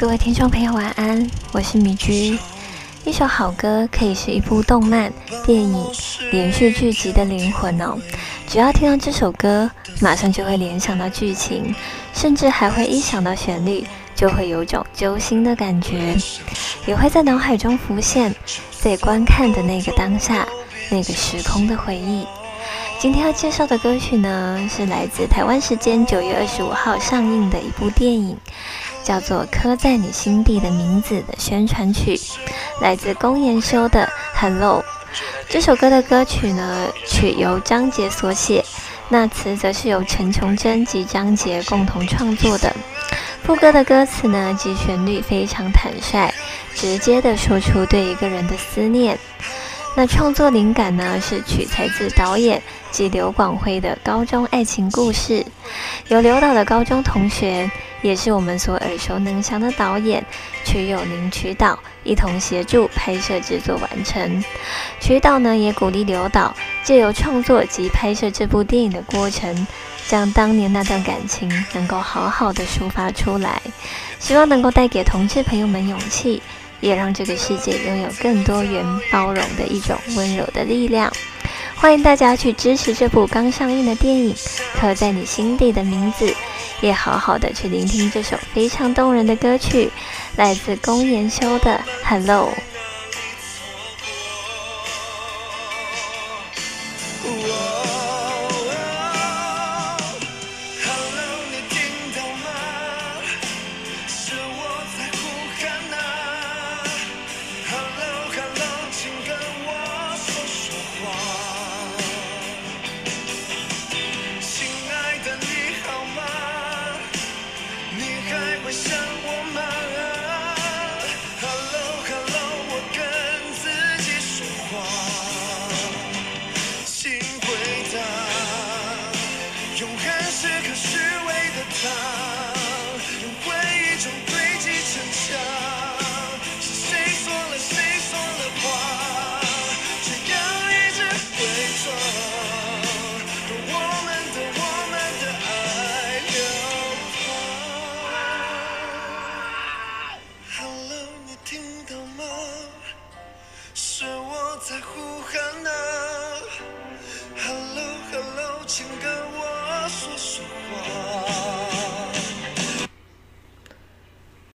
各位听众朋友，晚安，我是米居。一首好歌可以是一部动漫、电影、连续剧集的灵魂哦。只要听到这首歌，马上就会联想到剧情，甚至还会一想到旋律，就会有种揪心的感觉，也会在脑海中浮现在观看的那个当下、那个时空的回忆。今天要介绍的歌曲呢，是来自台湾时间九月二十五号上映的一部电影，叫做《刻在你心底的名字》的宣传曲，来自龚妍修的《Hello》。这首歌的歌曲呢，曲由张杰所写，那词则是由陈琼珍及张杰共同创作的。副歌的歌词呢，及旋律非常坦率，直接的说出对一个人的思念。那创作灵感呢，是取材自导演及刘广辉的高中爱情故事，由刘导的高中同学，也是我们所耳熟能详的导演曲友宁曲导一同协助拍摄制作完成。曲导呢，也鼓励刘导借由创作及拍摄这部电影的过程，将当年那段感情能够好好的抒发出来，希望能够带给同志朋友们勇气。也让这个世界拥有更多元包容的一种温柔的力量。欢迎大家去支持这部刚上映的电影，刻在你心底的名字，也好好的去聆听这首非常动人的歌曲，来自宫研修的 Hello。在呼喊那